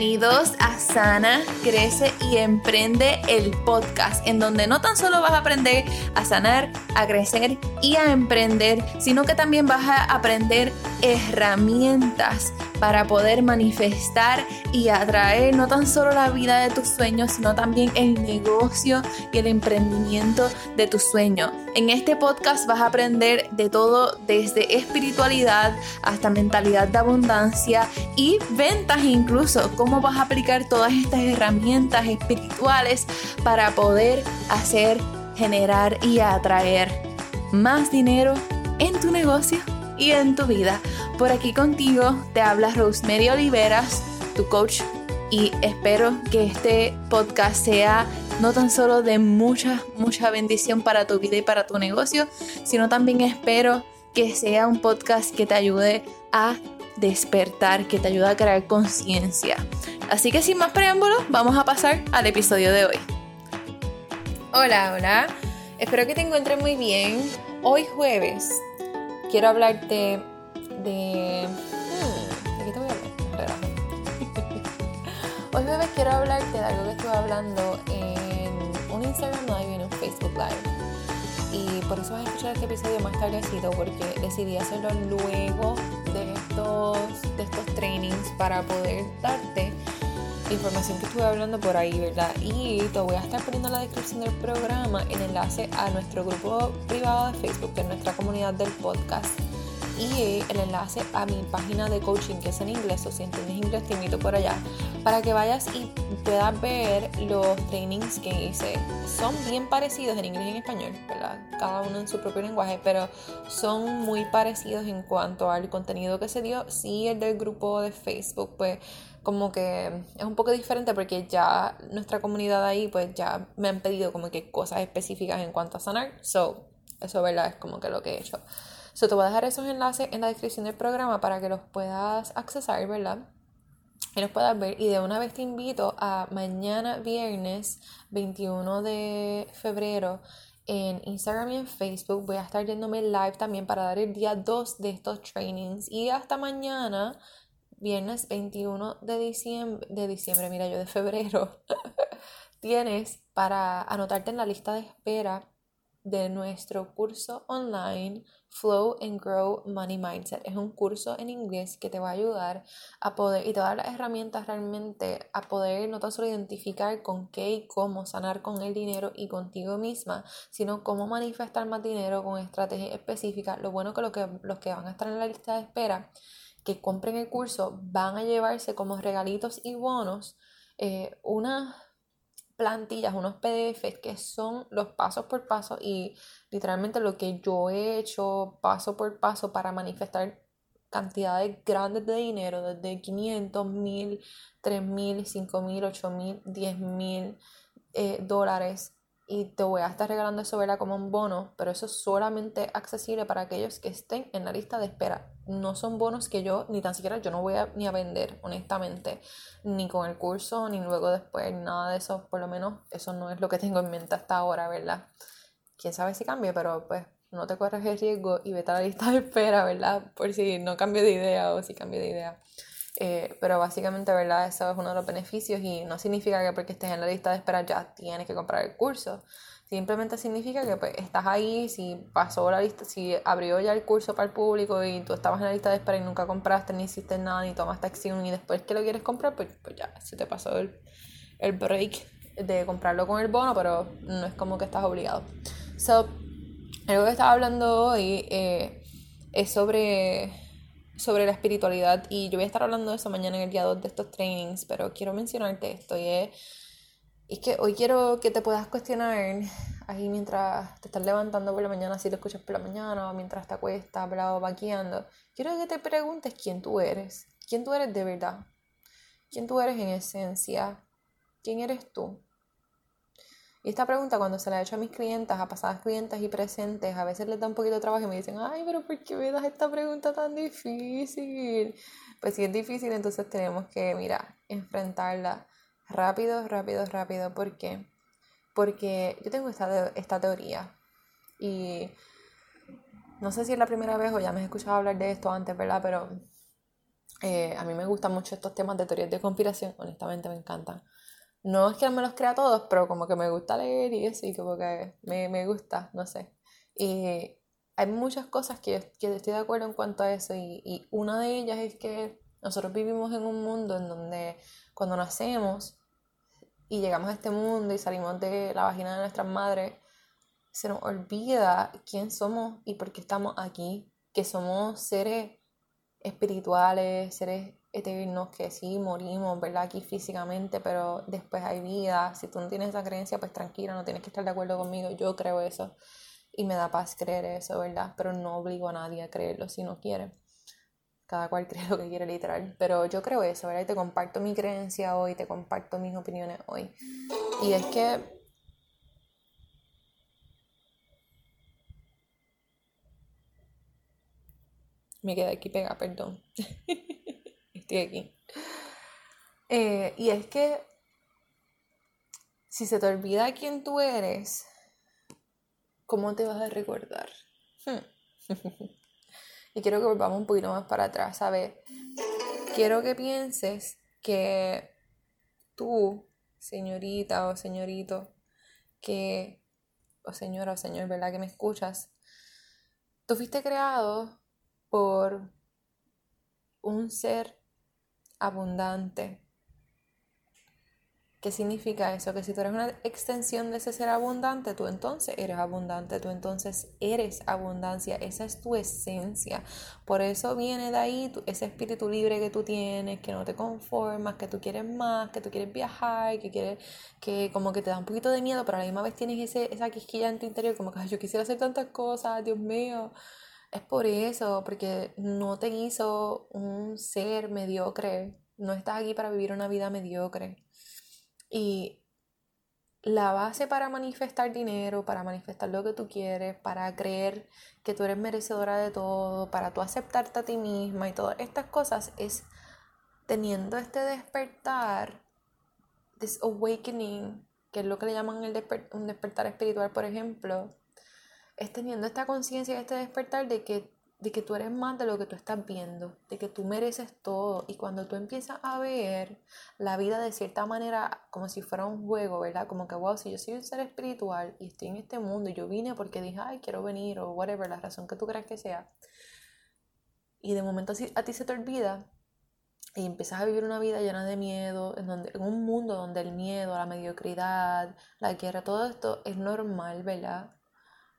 Bienvenidos a Sana, Crece y Emprende el podcast, en donde no tan solo vas a aprender a sanar, a crecer y a emprender, sino que también vas a aprender herramientas para poder manifestar y atraer no tan solo la vida de tus sueños, sino también el negocio y el emprendimiento de tus sueños. En este podcast vas a aprender de todo desde espiritualidad hasta mentalidad de abundancia y ventas incluso, cómo vas a aplicar todas estas herramientas espirituales para poder hacer, generar y atraer más dinero en tu negocio y en tu vida. Por aquí contigo te habla Rosemary Oliveras, tu coach, y espero que este podcast sea no tan solo de mucha, mucha bendición para tu vida y para tu negocio, sino también espero que sea un podcast que te ayude a despertar, que te ayude a crear conciencia. Así que sin más preámbulos, vamos a pasar al episodio de hoy. Hola, hola. Espero que te encuentres muy bien. Hoy jueves quiero hablarte de... Hmm, ¿De te voy a hablar? Hoy jueves quiero hablarte de algo que estuve hablando en un Instagram Live y en un Facebook Live. Y por eso vas a escuchar este episodio más tardecito porque decidí hacerlo luego de estos, de estos trainings para poder darte información que estuve hablando por ahí, ¿verdad? Y te voy a estar poniendo en la descripción del programa el enlace a nuestro grupo privado de Facebook, que es nuestra comunidad del podcast y el enlace a mi página de coaching que es en inglés o si entiendes inglés te invito por allá para que vayas y puedas ver los trainings que hice. Son bien parecidos en inglés y en español, ¿verdad? Cada uno en su propio lenguaje, pero son muy parecidos en cuanto al contenido que se dio. Sí, el del grupo de Facebook, pues como que es un poco diferente porque ya nuestra comunidad ahí pues ya me han pedido como que cosas específicas en cuanto a sanar. So, eso, ¿verdad? Es como que lo que he hecho. So, te voy a dejar esos enlaces en la descripción del programa para que los puedas accesar, ¿verdad? Y los puedas ver. Y de una vez te invito a mañana viernes 21 de febrero en Instagram y en Facebook. Voy a estar yéndome live también para dar el día 2 de estos trainings. Y hasta mañana, viernes 21 de diciembre, de diciembre, mira yo, de febrero, tienes para anotarte en la lista de espera de nuestro curso online Flow and Grow Money Mindset. Es un curso en inglés que te va a ayudar a poder y te va a dar las herramientas realmente a poder no tan solo identificar con qué y cómo sanar con el dinero y contigo misma, sino cómo manifestar más dinero con estrategias específicas. Lo bueno que, lo que los que van a estar en la lista de espera que compren el curso van a llevarse como regalitos y bonos eh, una plantillas, unos PDFs que son los pasos por paso y literalmente lo que yo he hecho paso por paso para manifestar cantidades grandes de dinero, desde 500, 1000, 3000, 5000, 8000, 10000 eh, dólares y te voy a estar regalando eso ¿verdad? como un bono, pero eso es solamente accesible para aquellos que estén en la lista de espera. No son bonos que yo ni tan siquiera yo no voy a, ni a vender, honestamente, ni con el curso, ni luego después, nada de eso, por lo menos eso no es lo que tengo en mente hasta ahora, ¿verdad? Quién sabe si cambie, pero pues no te corres el riesgo y vete a la lista de espera, ¿verdad? Por si no cambio de idea o si cambio de idea. Eh, pero básicamente, ¿verdad? Eso es uno de los beneficios y no significa que porque estés en la lista de espera ya tienes que comprar el curso. Simplemente significa que pues, estás ahí, si pasó la lista, si abrió ya el curso para el público y tú estabas en la lista de espera y nunca compraste, ni hiciste nada, ni tomaste acción y después que lo quieres comprar, pues, pues ya se te pasó el, el break de comprarlo con el bono, pero no es como que estás obligado. So, algo que estaba hablando hoy eh, es sobre sobre la espiritualidad y yo voy a estar hablando de eso mañana en el día 2 de estos trainings, pero quiero mencionarte esto y es, que hoy quiero que te puedas cuestionar ahí mientras te estás levantando por la mañana, si lo escuchas por la mañana o mientras te acuestas, o vaqueando. Quiero que te preguntes quién tú eres, quién tú eres de verdad, quién tú eres en esencia, quién eres tú. Y esta pregunta cuando se la he hecho a mis clientas, a pasadas clientes y presentes, a veces les da un poquito de trabajo y me dicen, ay, pero ¿por qué me das esta pregunta tan difícil? Pues si es difícil, entonces tenemos que, mira, enfrentarla rápido, rápido, rápido. ¿Por qué? Porque yo tengo esta, esta teoría y no sé si es la primera vez o ya me he escuchado hablar de esto antes, ¿verdad? Pero Eh, a mí me gustan mucho estos temas de teorías de conspiración, honestamente me encantan. No es que me los crea todos, pero como que me gusta leer y eso, y como que me, me gusta, no sé. Y hay muchas cosas que, que estoy de acuerdo en cuanto a eso, y, y una de ellas es que nosotros vivimos en un mundo en donde cuando nacemos y llegamos a este mundo y salimos de la vagina de nuestras madres, se nos olvida quién somos y por qué estamos aquí, que somos seres espirituales, seres eternos, que sí morimos, ¿verdad? Aquí físicamente, pero después hay vida. Si tú no tienes esa creencia, pues tranquila, no tienes que estar de acuerdo conmigo, yo creo eso y me da paz creer eso, ¿verdad? Pero no obligo a nadie a creerlo si no quiere. Cada cual cree lo que quiere literal. Pero yo creo eso, ¿verdad? Y te comparto mi creencia hoy, te comparto mis opiniones hoy. Y es que Me quedé aquí pega, perdón. Aquí. Eh, y es que si se te olvida quién tú eres, ¿cómo te vas a recordar? Hmm. y quiero que volvamos un poquito más para atrás, ¿sabes? Quiero que pienses que tú, señorita o señorito, que, o señora o señor, ¿verdad? Que me escuchas, tú fuiste creado por un ser abundante. ¿Qué significa eso? Que si tú eres una extensión de ese ser abundante, tú entonces eres abundante, tú entonces eres abundancia, esa es tu esencia. Por eso viene de ahí ese espíritu libre que tú tienes, que no te conformas, que tú quieres más, que tú quieres viajar, que quieres, que como que te da un poquito de miedo, pero a la misma vez tienes ese, esa quisquilla en tu interior, como que yo quisiera hacer tantas cosas, Dios mío. Es por eso, porque no te hizo un ser mediocre. No estás aquí para vivir una vida mediocre. Y la base para manifestar dinero, para manifestar lo que tú quieres, para creer que tú eres merecedora de todo, para tú aceptarte a ti misma y todas estas cosas es teniendo este despertar, this awakening, que es lo que le llaman el un despertar espiritual, por ejemplo, es teniendo esta conciencia y este despertar de que, de que tú eres más de lo que tú estás viendo, de que tú mereces todo. Y cuando tú empiezas a ver la vida de cierta manera como si fuera un juego, ¿verdad? Como que, wow, si yo soy un ser espiritual y estoy en este mundo y yo vine porque dije, ay, quiero venir o whatever, la razón que tú creas que sea. Y de momento a ti se te olvida y empiezas a vivir una vida llena de miedo, en, donde, en un mundo donde el miedo, la mediocridad, la guerra, todo esto es normal, ¿verdad?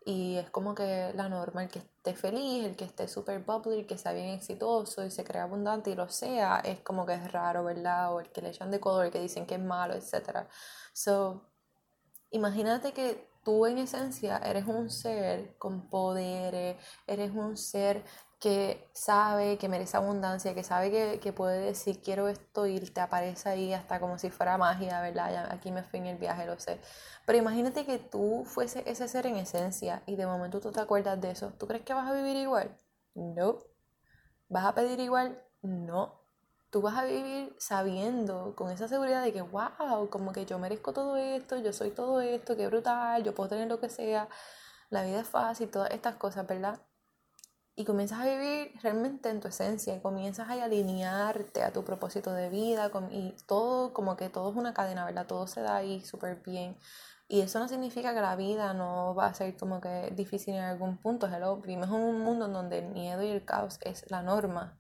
Y es como que la norma, el que esté feliz, el que esté súper bubbly, el que sea bien exitoso y se crea abundante y lo sea, es como que es raro, ¿verdad? O el que le echan de color, el que dicen que es malo, etc. So, imagínate que tú en esencia eres un ser con poderes, eres un ser que sabe que merece abundancia, que sabe que, que, puede decir quiero esto y te aparece ahí hasta como si fuera magia, ¿verdad? Ya aquí me fui en el viaje, lo sé. Pero imagínate que tú fuese ese ser en esencia y de momento tú te acuerdas de eso. ¿Tú crees que vas a vivir igual? No. ¿Vas a pedir igual? No. Tú vas a vivir sabiendo, con esa seguridad de que, wow, como que yo merezco todo esto, yo soy todo esto, qué brutal, yo puedo tener lo que sea, la vida es fácil, todas estas cosas, ¿verdad? Y comienzas a vivir realmente en tu esencia y comienzas a alinearte a tu propósito de vida y todo como que todo es una cadena, ¿verdad? Todo se da ahí súper bien. Y eso no significa que la vida no va a ser como que difícil en algún punto. Hello, vivimos en un mundo en donde el miedo y el caos es la norma.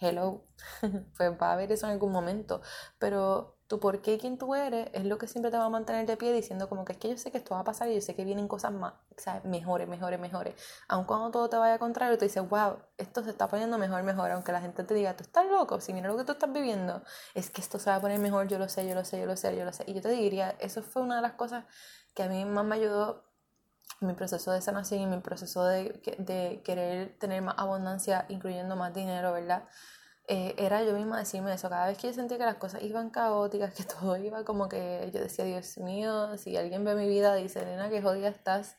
Hello, pues va a haber eso en algún momento. Pero tu por qué y tú eres es lo que siempre te va a mantener de pie diciendo como que es que yo sé que esto va a pasar y yo sé que vienen cosas más, sea, mejores, mejores, mejores. Aun cuando todo te vaya contrario, tú dices, wow, esto se está poniendo mejor, mejor. Aunque la gente te diga, tú estás loco, si mira lo que tú estás viviendo, es que esto se va a poner mejor, yo lo sé, yo lo sé, yo lo sé, yo lo sé. Y yo te diría, eso fue una de las cosas que a mí más me ayudó en mi proceso de sanación y en mi proceso de, de querer tener más abundancia, incluyendo más dinero, ¿verdad? Eh, era yo misma decirme eso. Cada vez que yo sentía que las cosas iban caóticas, que todo iba como que yo decía, Dios mío, si alguien ve mi vida, dice, Elena, que jodida estás.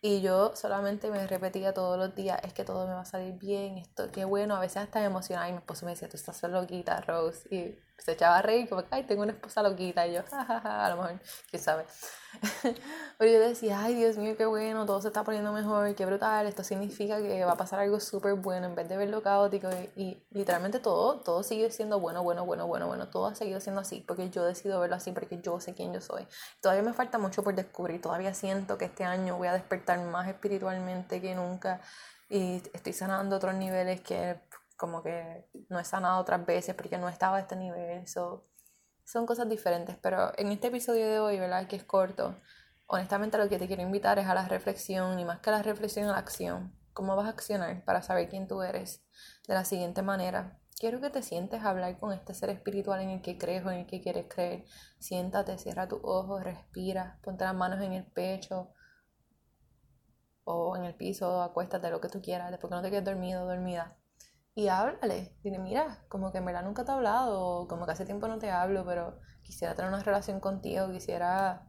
Y yo solamente me repetía todos los días, es que todo me va a salir bien, esto, qué bueno, a veces hasta emocionada y mi esposo me decía, tú estás loquita, Rose. Y se echaba a reír, como, ay, tengo una esposa loquita. Y yo, jajaja, a lo mejor, quién sabe. Pero yo decía, ay, Dios mío, qué bueno, todo se está poniendo mejor, qué brutal, esto significa que va a pasar algo súper bueno en vez de verlo caótico. Y, literalmente todo, todo sigue siendo bueno, bueno, bueno, bueno, bueno, todo ha seguido siendo así, porque yo decido verlo así, porque yo sé quién yo soy. Todavía me falta mucho por descubrir, todavía siento que este año voy a despertar más espiritualmente que nunca y estoy sanando otros niveles que como que no he sanado otras veces porque no estaba a este nivel. son cosas diferentes, pero en este episodio de hoy, ¿verdad? Que es corto, honestamente lo que te quiero invitar es a la reflexión y más que a la reflexión, a la acción. ¿Cómo vas a accionar para saber quién tú eres? De la siguiente manera. Quiero que te sientes a hablar con este ser espiritual en el que crees o en el que quieres creer. Siéntate, cierra tus ojos, respira, ponte las manos en el pecho o en el piso, acuéstate, lo que tú quieras, después que no te quedes dormido dormida y háblale. Dile, mira, como que en verdad nunca te he hablado, como que hace tiempo no te hablo, pero quisiera tener una relación contigo, quisiera,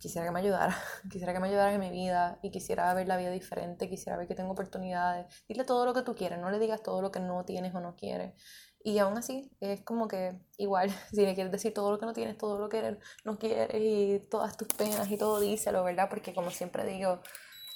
quisiera que me ayudara, quisiera que me ayudara en mi vida y quisiera ver la vida diferente, quisiera ver que tengo oportunidades. Dile todo lo que tú quieres, no le digas todo lo que no tienes o no quieres. Y aún así, es como que igual, si le quieres decir todo lo que no tienes, todo lo que no quieres y todas tus penas y todo, díselo, ¿verdad? Porque como siempre digo,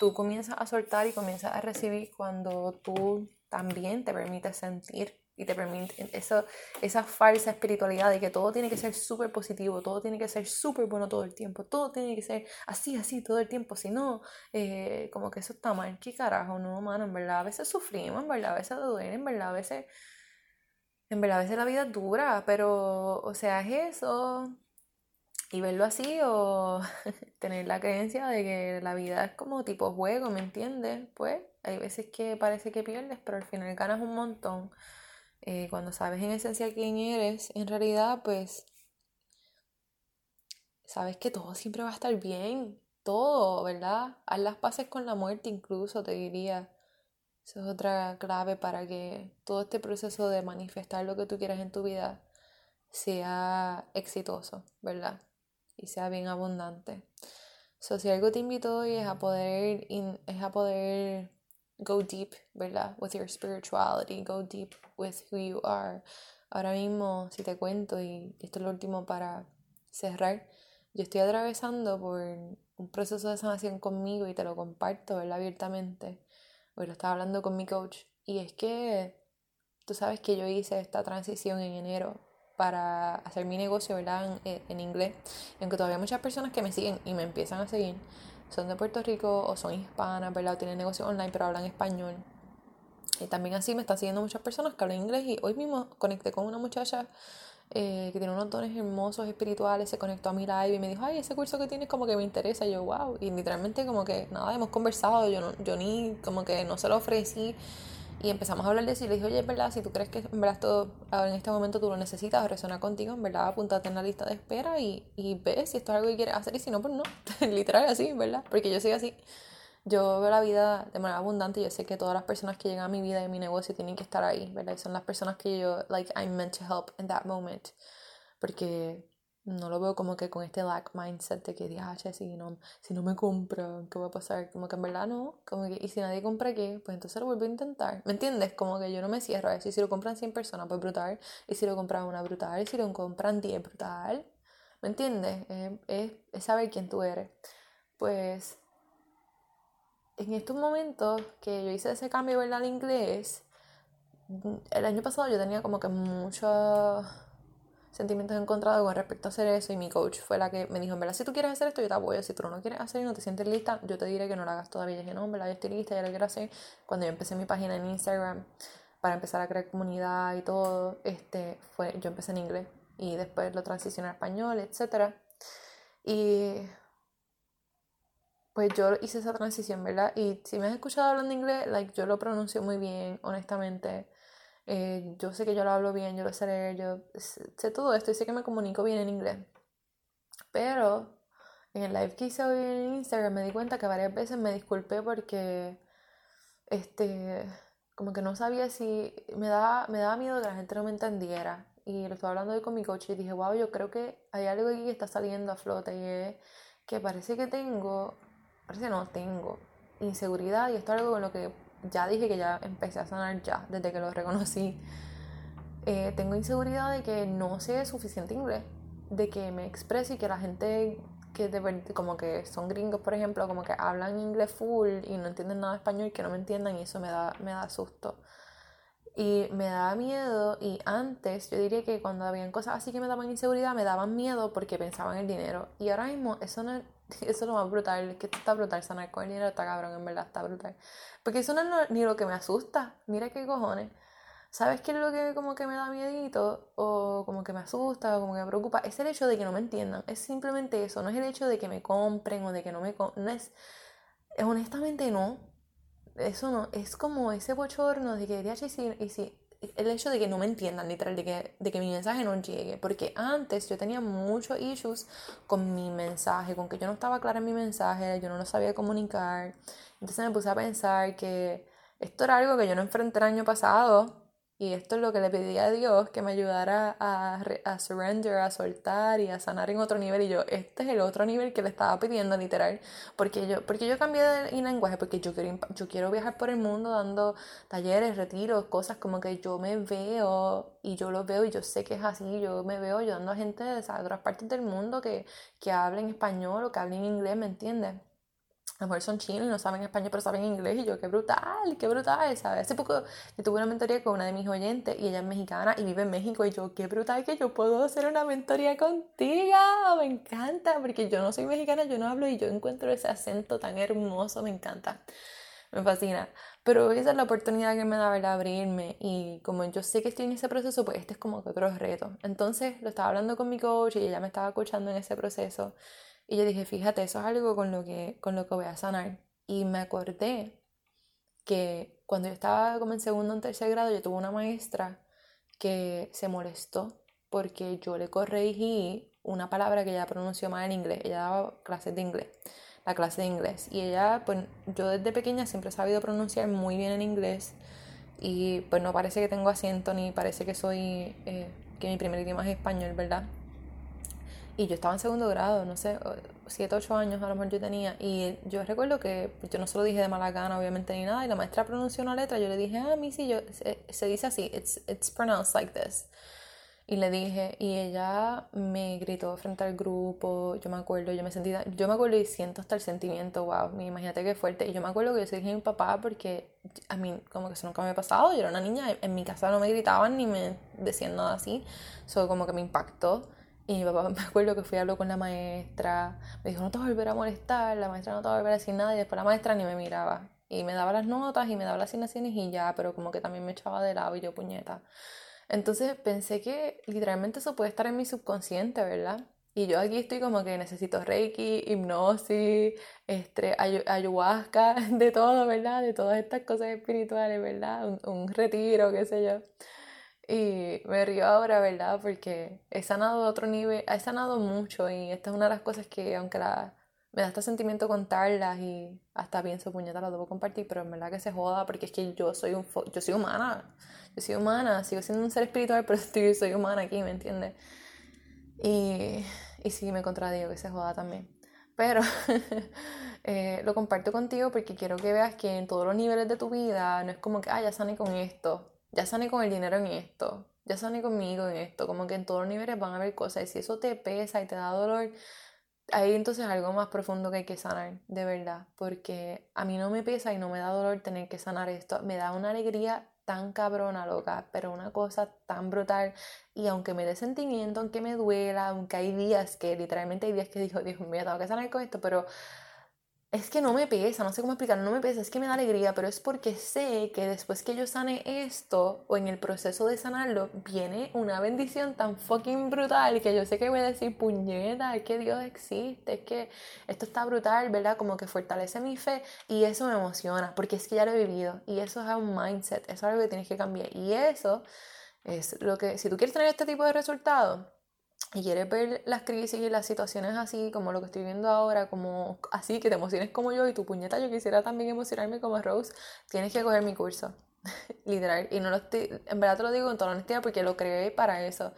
tú comienzas a soltar y comienzas a recibir cuando tú también te permite sentir y te permite eso, esa falsa espiritualidad de que todo tiene que ser súper positivo, todo tiene que ser súper bueno todo el tiempo, todo tiene que ser así, así todo el tiempo, si no, eh, como que eso está mal, ¿qué carajo? No, mano, en verdad a veces sufrimos, en verdad a veces duele, en verdad a veces, en verdad a veces la vida es dura, pero, o sea, es eso, y verlo así o tener la creencia de que la vida es como tipo juego, ¿me entiendes? Pues hay veces que parece que pierdes, pero al final ganas un montón. Eh, cuando sabes en esencia quién eres, en realidad, pues sabes que todo siempre va a estar bien. Todo, ¿verdad? Haz las paces con la muerte incluso, te diría. Esa es otra clave para que todo este proceso de manifestar lo que tú quieras en tu vida sea exitoso, ¿verdad? Y sea bien abundante. So, si algo te invito hoy es a poder, es a poder go deep, ¿verdad? With your spirituality, go deep with who you are. Ahora mismo, si te cuento, y esto es lo último para cerrar, yo estoy atravesando por un proceso de sanación conmigo y te lo comparto, ¿verdad? Abiertamente. Hoy lo estaba hablando con mi coach. Y es que tú sabes que yo hice esta transición en enero para hacer mi negocio, ¿verdad? En, en inglés. Aunque todavía muchas personas que me siguen y me empiezan a seguir, son de Puerto Rico o son hispanas, ¿verdad? O tienen negocio online pero hablan español. Y también así me están siguiendo muchas personas que hablan inglés y hoy mismo conecté con una muchacha eh, que tiene unos dones hermosos espirituales, se conectó a mi live y me dijo, ay, ese curso que tienes como que me interesa. Yo, wow. Y literalmente como que nada, hemos conversado, yo, no, yo ni como que no se lo ofrecí. Y empezamos a hablar de eso y le dije, oye, es verdad, si tú crees que en verdad todo en este momento tú lo necesitas o resuena contigo, en verdad apúntate en la lista de espera y, y ve si esto es algo que quieres hacer y si no, pues no. Literal así, ¿verdad? Porque yo soy así. Yo veo la vida de manera abundante y yo sé que todas las personas que llegan a mi vida y a mi negocio tienen que estar ahí, ¿verdad? Y son las personas que yo, like, I'm meant to help in that moment. Porque no lo veo como que con este lack mindset de que, ah, si no, si no me compra, ¿qué va a pasar? Como que en verdad no, como que, y si nadie compra qué, pues entonces lo vuelvo a intentar. ¿Me entiendes? Como que yo no me cierro a eso. Y si lo compran 100 personas, pues brutal. Y si lo compran una brutal. Y si lo compran 10, brutal. ¿Me entiendes? es, es saber quién tú eres. Pues en estos momentos que yo hice ese cambio, ¿verdad? Al inglés, el año pasado yo tenía como que mucho sentimientos encontrados con respecto a hacer eso y mi coach fue la que me dijo, en verdad, si tú quieres hacer esto, yo te apoyo, si tú no quieres hacer y no te sientes lista, yo te diré que no lo hagas todavía. Y dije, no, en verdad, yo estoy lista, ya lo quiero hacer. Cuando yo empecé mi página en Instagram para empezar a crear comunidad y todo, este, fue, yo empecé en inglés y después lo transicioné a español, etc. Y pues yo hice esa transición, ¿verdad? Y si me has escuchado hablando inglés, like, yo lo pronuncio muy bien, honestamente. Eh, yo sé que yo lo hablo bien, yo lo sé leer, yo sé todo esto y sé que me comunico bien en inglés. Pero en el live que hice hoy en Instagram me di cuenta que varias veces me disculpé porque este como que no sabía si me daba, me daba miedo que la gente no me entendiera. Y lo estaba hablando hoy con mi coach y dije, wow, yo creo que hay algo aquí que está saliendo a flote y es que parece que tengo parece no tengo inseguridad y esto es algo con lo que ya dije que ya empecé a sanar ya, desde que lo reconocí. Eh, tengo inseguridad de que no sé suficiente inglés, de que me exprese y que la gente que de como que son gringos, por ejemplo, como que hablan inglés full y no entienden nada de español, y que no me entiendan y eso me da, me da susto. Y me daba miedo y antes yo diría que cuando habían cosas así que me daban inseguridad, me daban miedo porque pensaba en el dinero. Y ahora mismo eso no es, eso lo más brutal, que está brutal, sanar con el está cabrón, en verdad está brutal. Porque eso no es ni lo que me asusta, mira qué cojones. ¿Sabes qué es lo que como que me da miedito? O como que me asusta, o como que me preocupa. Es el hecho de que no me entiendan. Es simplemente eso. No es el hecho de que me compren o de que no me... No es... Honestamente no eso no, es como ese bochorno de que, y si, y si, el hecho de que no me entiendan, literal, de que, de que mi mensaje no llegue, porque antes yo tenía muchos issues con mi mensaje, con que yo no estaba clara en mi mensaje, yo no lo sabía comunicar, entonces me puse a pensar que esto era algo que yo no enfrenté el año pasado, y esto es lo que le pedí a Dios, que me ayudara a, a surrender, a soltar y a sanar en otro nivel. Y yo, este es el otro nivel que le estaba pidiendo, literal. Porque yo, porque yo cambié de lenguaje, porque yo quiero, yo quiero viajar por el mundo dando talleres, retiros, cosas como que yo me veo y yo lo veo y yo sé que es así. Yo me veo ayudando a gente de otras partes del mundo que, que hablen español o que hablen inglés, ¿me entiendes? A lo mejor son chinos y no saben español, pero saben inglés. Y yo, qué brutal, qué brutal, ¿sabes? Hace poco yo tuve una mentoría con una de mis oyentes y ella es mexicana y vive en México. Y yo, qué brutal que yo puedo hacer una mentoría contigo. Me encanta, porque yo no soy mexicana, yo no hablo y yo encuentro ese acento tan hermoso, me encanta. Me fascina. Pero esa es la oportunidad que me da, ¿verdad? Abrirme. Y como yo sé que estoy en ese proceso, pues este es como que otro reto. Entonces lo estaba hablando con mi coach y ella me estaba escuchando en ese proceso. Y yo dije, fíjate, eso es algo con lo que, con lo que voy a sanar. Y me acordé que cuando yo estaba como en segundo o tercer grado, yo tuve una maestra que se molestó porque yo le corregí una palabra que ella pronunció mal en inglés. Ella daba clases de inglés, la clase de inglés. Y ella, pues yo desde pequeña siempre he sabido pronunciar muy bien en inglés. Y pues no parece que tengo acento ni parece que soy, eh, que mi primer idioma es español, ¿verdad? Y yo estaba en segundo grado, no sé, 7, 8 años a lo mejor yo tenía. Y yo recuerdo que yo no se lo dije de mala gana, obviamente, ni nada. Y la maestra pronunció una letra. Yo le dije, ah, sí, yo, se, dice así, it's, it's pronounced like this. Y le dije, y ella me gritó frente al grupo, yo me acuerdo, yo me sentí, yo me acuerdo y siento hasta el sentimiento, wow, imagínate qué fuerte. Y yo me acuerdo que yo se dije a mi papá porque a mí como que eso nunca me ha pasado, yo era una niña, en mi casa no me gritaban ni me decían nada así, eso como que me impactó. Y mi papá me acuerdo que fui a hablar con la maestra, me dijo, no te vas a volver a molestar, la maestra no te va a volver a decir nada, y después la maestra ni me miraba. Y me daba las notas y me daba las asignaciones y ya, pero como que también me echaba de lado y yo puñeta. Entonces pensé que literalmente eso puede estar en mi subconsciente, ¿verdad? Y yo aquí estoy como que necesito reiki, hipnosis, este, ayahuasca, de todo, ¿verdad? De todas estas cosas espirituales, ¿verdad? Un, un retiro, qué sé yo. Y me río ahora, ¿verdad? Porque he sanado a otro nivel, he sanado mucho y esta es una de las cosas que, aunque la, me da este sentimiento contarlas y hasta pienso, puñeta, lo debo compartir, pero en verdad que se joda porque es que yo soy, un yo soy humana, yo soy humana, sigo siendo un ser espiritual, pero estoy, soy humana aquí, ¿me entiendes? Y, y sí, me contradigo que se joda también. Pero eh, lo comparto contigo porque quiero que veas que en todos los niveles de tu vida no es como que, ah, ya sané con esto, ya sané con el dinero en esto, ya sané conmigo en esto, como que en todos los niveles van a haber cosas y si eso te pesa y te da dolor, ahí entonces algo más profundo que hay que sanar, de verdad, porque a mí no me pesa y no me da dolor tener que sanar esto, me da una alegría tan cabrona, loca, pero una cosa tan brutal. Y aunque me dé sentimiento, aunque me duela, aunque hay días que literalmente hay días que digo, Dios mío, tengo que sanar con esto, pero es que no me pesa, no sé cómo explicarlo, no me pesa, es que me da alegría, pero es porque sé que después que yo sane esto o en el proceso de sanarlo, viene una bendición tan fucking brutal que yo sé que voy a decir, puñeta, es que Dios existe, es que esto está brutal, ¿verdad? Como que fortalece mi fe y eso me emociona, porque es que ya lo he vivido y eso es un mindset, eso es algo que tienes que cambiar y eso es lo que, si tú quieres tener este tipo de resultados, y quieres ver las crisis y las situaciones así, como lo que estoy viendo ahora, como así, que te emociones como yo y tu puñeta, yo quisiera también emocionarme como Rose, tienes que coger mi curso, literal. Y no lo estoy, en verdad te lo digo con toda honestidad porque lo creé para eso.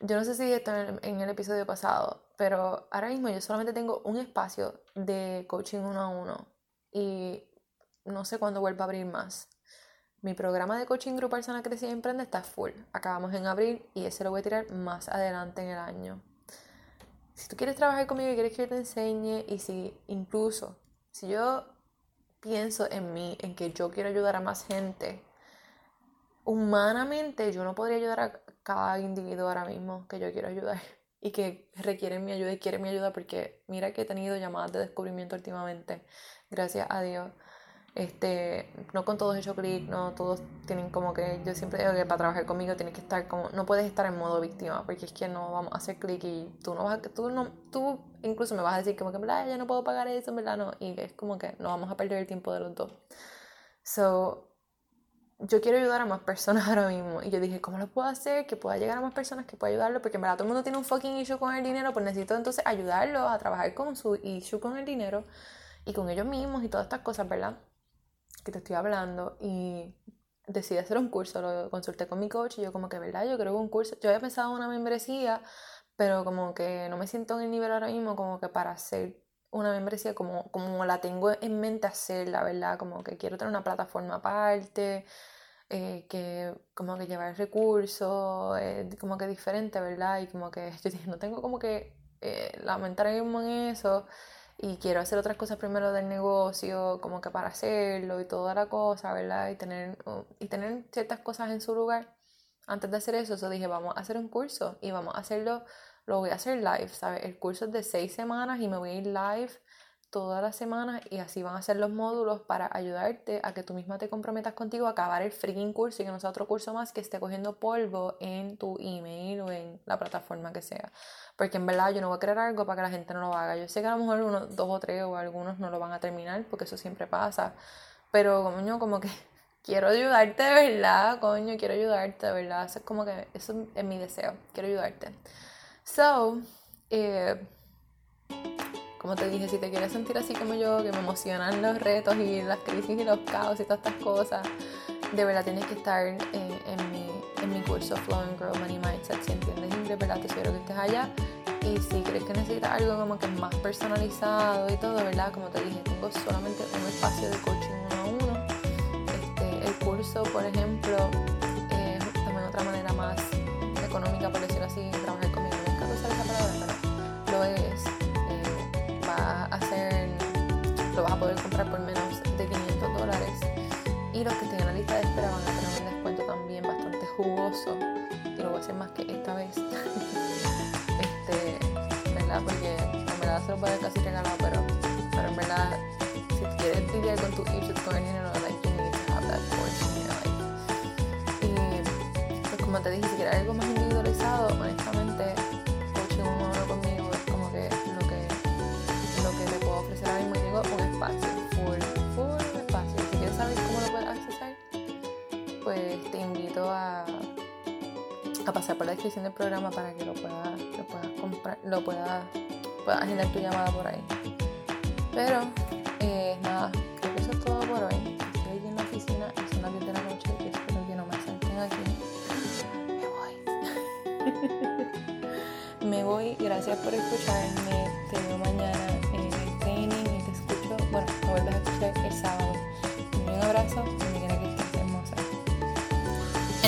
yo no sé si esto en el episodio pasado, pero ahora mismo yo solamente tengo un espacio de coaching uno a uno y no sé cuándo vuelva a abrir más. Mi programa de coaching grupal Sana Crecida y Emprende está full. Acabamos en abril y ese lo voy a tirar más adelante en el año. Si tú quieres trabajar conmigo y quieres que yo te enseñe y si incluso, si yo pienso en mí, en que yo quiero ayudar a más gente, humanamente yo no podría ayudar a cada individuo ahora mismo que yo quiero ayudar y que requieren mi ayuda y quieren mi ayuda porque mira que he tenido llamadas de descubrimiento últimamente, gracias a Dios. Este, no con todos he hecho clic, no todos tienen como que, yo siempre digo que para trabajar conmigo tienes que estar como, no puedes estar en modo víctima, porque es que no vamos a hacer clic y tú no vas a, tú no, tú incluso me vas a decir como que, verdad, ya no puedo pagar eso, verdad, no, y es como que no vamos a perder el tiempo de los dos. So, yo quiero ayudar a más personas ahora mismo. Y yo dije, ¿cómo lo puedo hacer? Que pueda llegar a más personas, que pueda ayudarlo. Porque en verdad todo el mundo tiene un fucking issue con el dinero. Pues necesito entonces ayudarlos a trabajar con su issue con el dinero y con ellos mismos y todas estas cosas, ¿verdad? Que te estoy hablando. Y decidí hacer un curso. Lo consulté con mi coach y yo, como que, ¿verdad? Yo creo que un curso. Yo había pensado en una membresía, pero como que no me siento en el nivel ahora mismo, como que para hacer una membresía como, como la tengo en mente hacerla, ¿verdad? Como que quiero tener una plataforma aparte, eh, que como que llevar recursos, eh, como que diferente, ¿verdad? Y como que yo dije, no tengo como que eh, lamentar en eso y quiero hacer otras cosas primero del negocio, como que para hacerlo y toda la cosa, ¿verdad? Y tener, y tener ciertas cosas en su lugar. Antes de hacer eso, yo dije, vamos a hacer un curso y vamos a hacerlo, lo voy a hacer live, ¿sabes? El curso es de seis semanas y me voy a ir live todas las semanas y así van a ser los módulos para ayudarte a que tú misma te comprometas contigo a acabar el freaking curso y que no sea otro curso más que esté cogiendo polvo en tu email o en la plataforma que sea. Porque en verdad yo no voy a crear algo para que la gente no lo haga. Yo sé que a lo mejor uno, dos o tres o algunos no lo van a terminar porque eso siempre pasa. Pero coño, como que quiero ayudarte de verdad, coño, quiero ayudarte de verdad. Eso es como que eso es mi deseo, quiero ayudarte. So, eh, como te dije, si te quieres sentir así como yo, que me emocionan los retos y las crisis y los caos y todas estas cosas, de verdad tienes que estar eh, en, mi, en mi curso Flow and Grow Money Mindset. Si entiendes inglés, ¿verdad? Te sugiero que estés allá. Y si crees que necesitas algo como que más personalizado y todo, ¿verdad? Como te dije, tengo solamente un espacio de coaching uno a uno. Este, el curso, por ejemplo, es también otra manera más económica, por decirlo así, trabajar poder comprar por menos de 500 dólares. Y los que en la lista de espera van a tener un descuento también bastante jugoso. Y lo voy a hacer más que esta vez. este, ¿verdad? Porque en verdad se lo puede casi regalar, pero, pero en verdad, si quieres lidiar con tu issues con el dinero, like, you need to have that. Y pues como te dije, si quieres algo más individualizado, honestamente, a pasar por la descripción del programa para que lo puedas, lo puedas comprar, lo puedas, puedas agendar tu llamada por ahí. Pero, eh, nada, creo que eso es todo por hoy. Estoy aquí en la oficina, es una 10 de la noche y espero que no me salten aquí. Me voy. me voy, gracias por escucharme.